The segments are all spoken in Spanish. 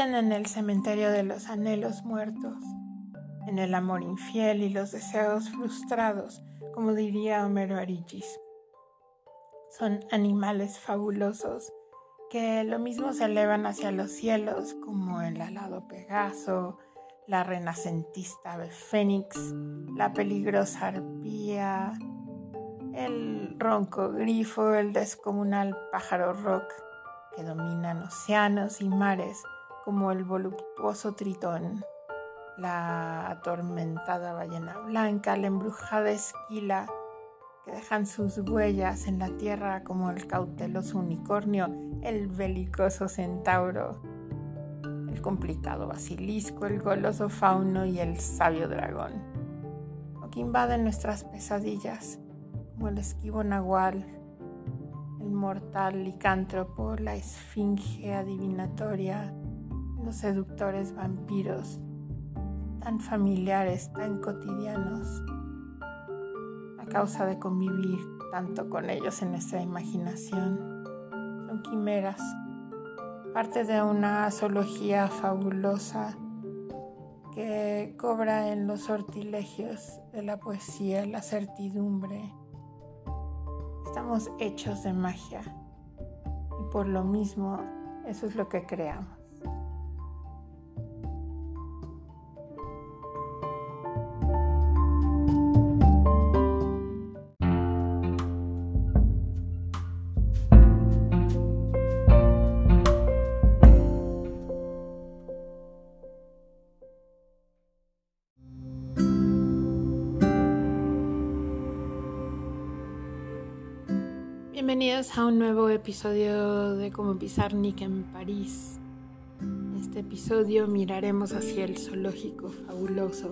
en el cementerio de los anhelos muertos, en el amor infiel y los deseos frustrados, como diría Homero Arigis. Son animales fabulosos que lo mismo se elevan hacia los cielos como el alado Pegaso, la renacentista ave fénix, la peligrosa arpía, el ronco grifo, el descomunal pájaro rock que dominan océanos y mares como el voluptuoso tritón, la atormentada ballena blanca, la embrujada esquila, que dejan sus huellas en la tierra como el cauteloso unicornio, el belicoso centauro, el complicado basilisco, el goloso fauno y el sabio dragón, o que invaden nuestras pesadillas, como el esquivo nahual, el mortal licántropo, la esfinge adivinatoria, los seductores vampiros, tan familiares, tan cotidianos, a causa de convivir tanto con ellos en nuestra imaginación. Son quimeras, parte de una zoología fabulosa que cobra en los sortilegios de la poesía la certidumbre. Estamos hechos de magia y por lo mismo eso es lo que creamos. Bienvenidos a un nuevo episodio de Cómo pisar Nick en París. En este episodio miraremos hacia el zoológico fabuloso,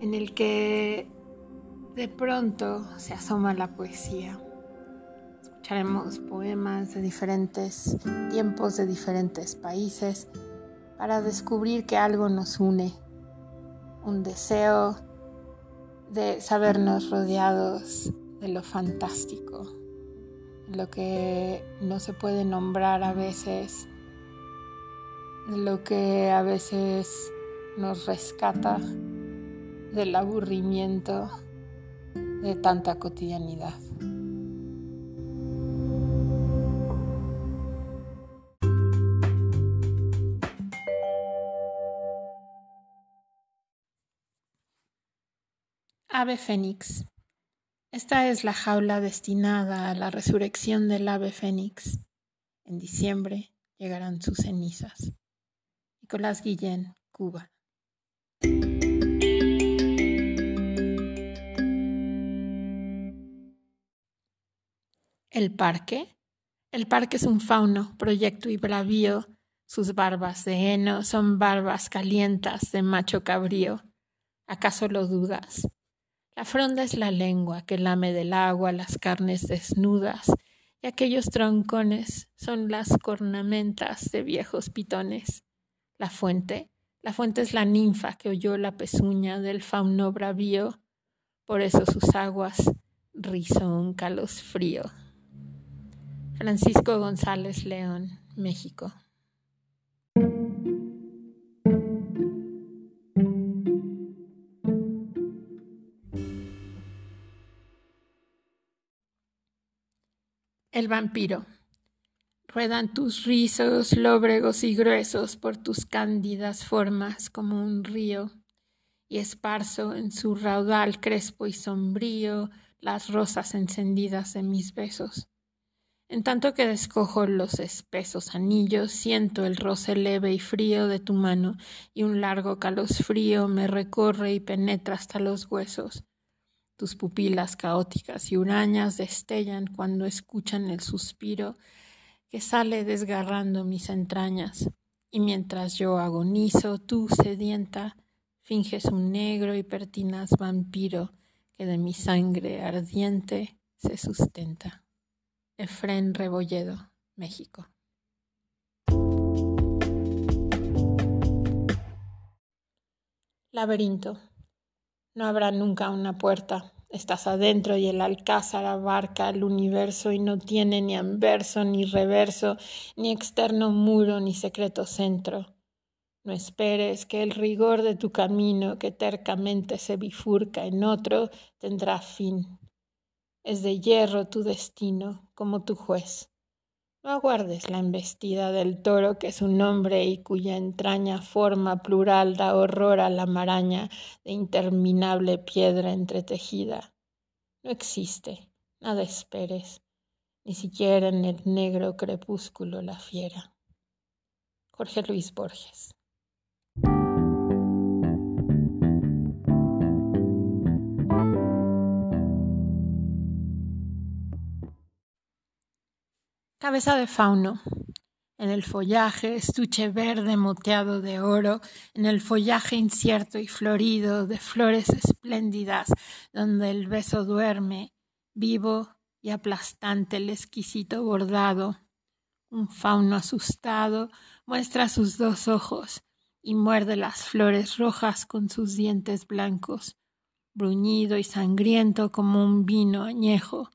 en el que de pronto se asoma la poesía. Escucharemos poemas de diferentes tiempos, de diferentes países, para descubrir que algo nos une, un deseo de sabernos rodeados de lo fantástico, lo que no se puede nombrar a veces, lo que a veces nos rescata del aburrimiento de tanta cotidianidad. Ave Fénix. Esta es la jaula destinada a la resurrección del ave fénix. En diciembre llegarán sus cenizas. Nicolás Guillén, Cuba. ¿El parque? El parque es un fauno, proyecto y bravío. Sus barbas de heno son barbas calientas de macho cabrío. ¿Acaso lo dudas? La fronda es la lengua que lame del agua las carnes desnudas, y aquellos troncones son las cornamentas de viejos pitones. La fuente, la fuente es la ninfa que oyó la pezuña del fauno bravío, por eso sus aguas rizó un frío. Francisco González León, México. El vampiro. Ruedan tus rizos lóbregos y gruesos por tus cándidas formas como un río, y esparzo en su raudal crespo y sombrío las rosas encendidas de mis besos. En tanto que descojo los espesos anillos, siento el roce leve y frío de tu mano, y un largo calosfrío me recorre y penetra hasta los huesos. Tus pupilas caóticas y hurañas destellan cuando escuchan el suspiro que sale desgarrando mis entrañas, y mientras yo agonizo, tú, sedienta, finges un negro y pertinaz vampiro que de mi sangre ardiente se sustenta. Efren Rebolledo, México. Laberinto. No habrá nunca una puerta. Estás adentro y el alcázar abarca el universo y no tiene ni anverso ni reverso, ni externo muro ni secreto centro. No esperes que el rigor de tu camino que tercamente se bifurca en otro tendrá fin. Es de hierro tu destino, como tu juez. No aguardes la embestida del toro que es un hombre y cuya entraña forma plural da horror a la maraña de interminable piedra entretejida. No existe, nada esperes, ni siquiera en el negro crepúsculo la fiera. Jorge Luis Borges. Cabeza de fauno. En el follaje, estuche verde moteado de oro, en el follaje incierto y florido de flores espléndidas, donde el beso duerme, vivo y aplastante el exquisito bordado. Un fauno asustado muestra sus dos ojos y muerde las flores rojas con sus dientes blancos, bruñido y sangriento como un vino añejo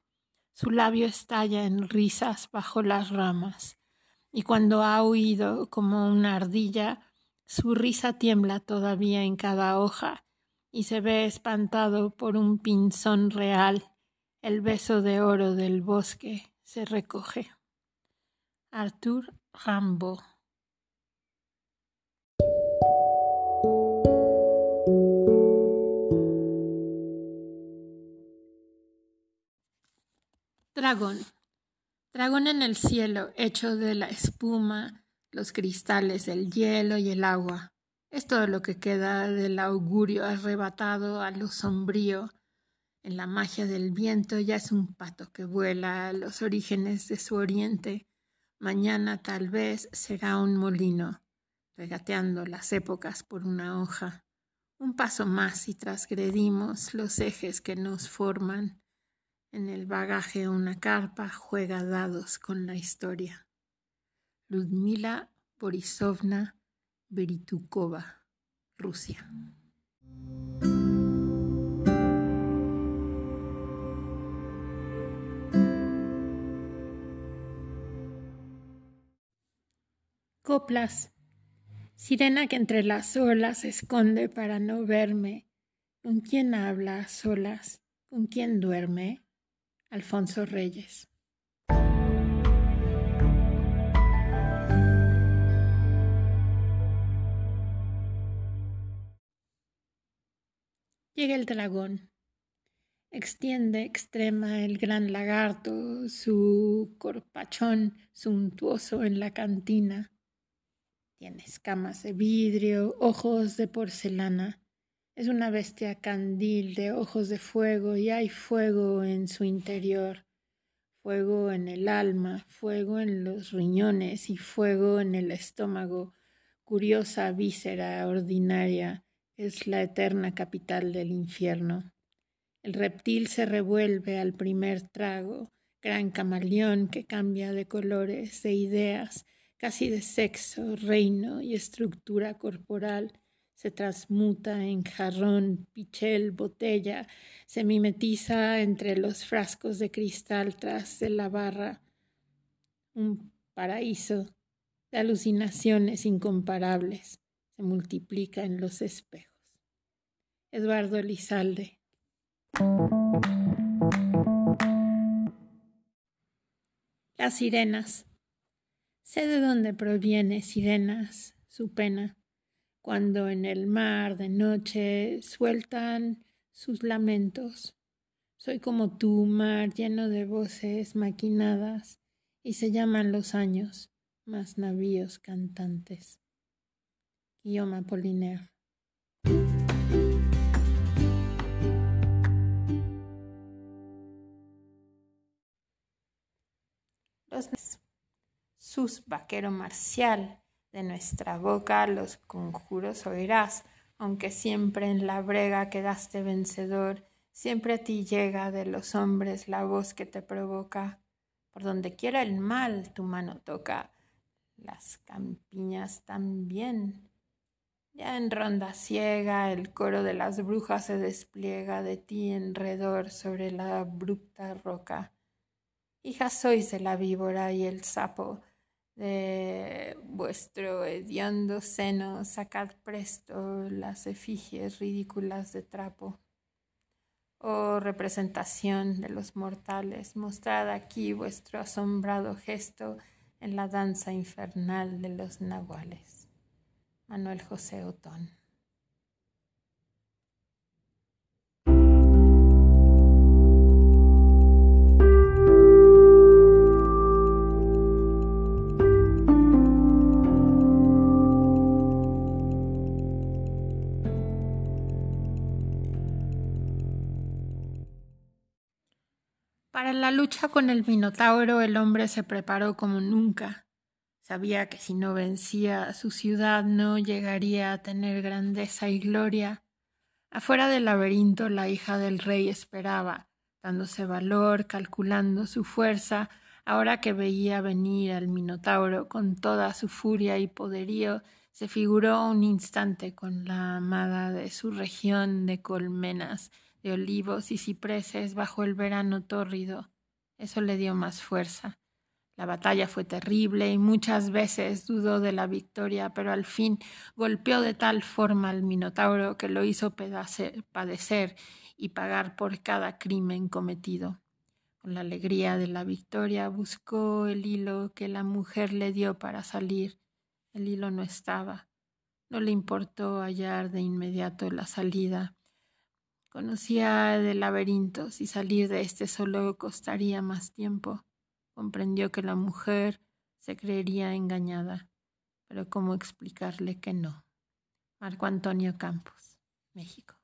su labio estalla en risas bajo las ramas, y cuando ha huido como una ardilla, su risa tiembla todavía en cada hoja, y se ve espantado por un pinzón real. El beso de oro del bosque se recoge. Arthur Rimbaud Dragón. Dragón en el cielo, hecho de la espuma, los cristales, el hielo y el agua. Es todo lo que queda del augurio arrebatado a lo sombrío. En la magia del viento ya es un pato que vuela a los orígenes de su oriente. Mañana tal vez será un molino, regateando las épocas por una hoja. Un paso más y trasgredimos los ejes que nos forman. En el bagaje una carpa juega dados con la historia. Ludmila Borisovna Beritukova, Rusia. Coplas. Sirena que entre las olas se esconde para no verme. ¿Con quién habla a solas? ¿Con quién duerme? Alfonso Reyes. Llega el dragón. Extiende, extrema el gran lagarto, su corpachón suntuoso en la cantina. Tiene escamas de vidrio, ojos de porcelana es una bestia candil de ojos de fuego y hay fuego en su interior, fuego en el alma, fuego en los riñones y fuego en el estómago, curiosa víscera ordinaria, es la eterna capital del infierno. El reptil se revuelve al primer trago, gran camaleón que cambia de colores, de ideas, casi de sexo, reino y estructura corporal, se transmuta en jarrón, pichel, botella, se mimetiza entre los frascos de cristal tras de la barra. Un paraíso de alucinaciones incomparables se multiplica en los espejos. Eduardo Elizalde. Las sirenas. Sé de dónde proviene, sirenas, su pena cuando en el mar de noche sueltan sus lamentos. Soy como tú, mar lleno de voces maquinadas, y se llaman los años, más navíos cantantes. Guillaume Apollinaire. Los sus vaquero marcial de nuestra boca los conjuros oirás, aunque siempre en la brega quedaste vencedor, siempre a ti llega de los hombres la voz que te provoca. Por donde quiera el mal tu mano toca, las campiñas también. Ya en ronda ciega el coro de las brujas se despliega de ti enredor sobre la abrupta roca. Hija sois de la víbora y el sapo, de vuestro hediondo seno sacad presto las efigies ridículas de trapo. Oh representación de los mortales, mostrad aquí vuestro asombrado gesto en la danza infernal de los nahuales. Manuel José Otón. La lucha con el Minotauro el hombre se preparó como nunca. Sabía que si no vencía su ciudad no llegaría a tener grandeza y gloria. Afuera del laberinto la hija del rey esperaba, dándose valor, calculando su fuerza, ahora que veía venir al Minotauro con toda su furia y poderío, se figuró un instante con la amada de su región de colmenas, de olivos y cipreses bajo el verano tórrido. Eso le dio más fuerza. La batalla fue terrible y muchas veces dudó de la victoria, pero al fin golpeó de tal forma al Minotauro que lo hizo padecer y pagar por cada crimen cometido. Con la alegría de la victoria buscó el hilo que la mujer le dio para salir. El hilo no estaba. No le importó hallar de inmediato la salida Conocía de laberintos y salir de este solo costaría más tiempo. Comprendió que la mujer se creería engañada, pero cómo explicarle que no. Marco Antonio Campos, México.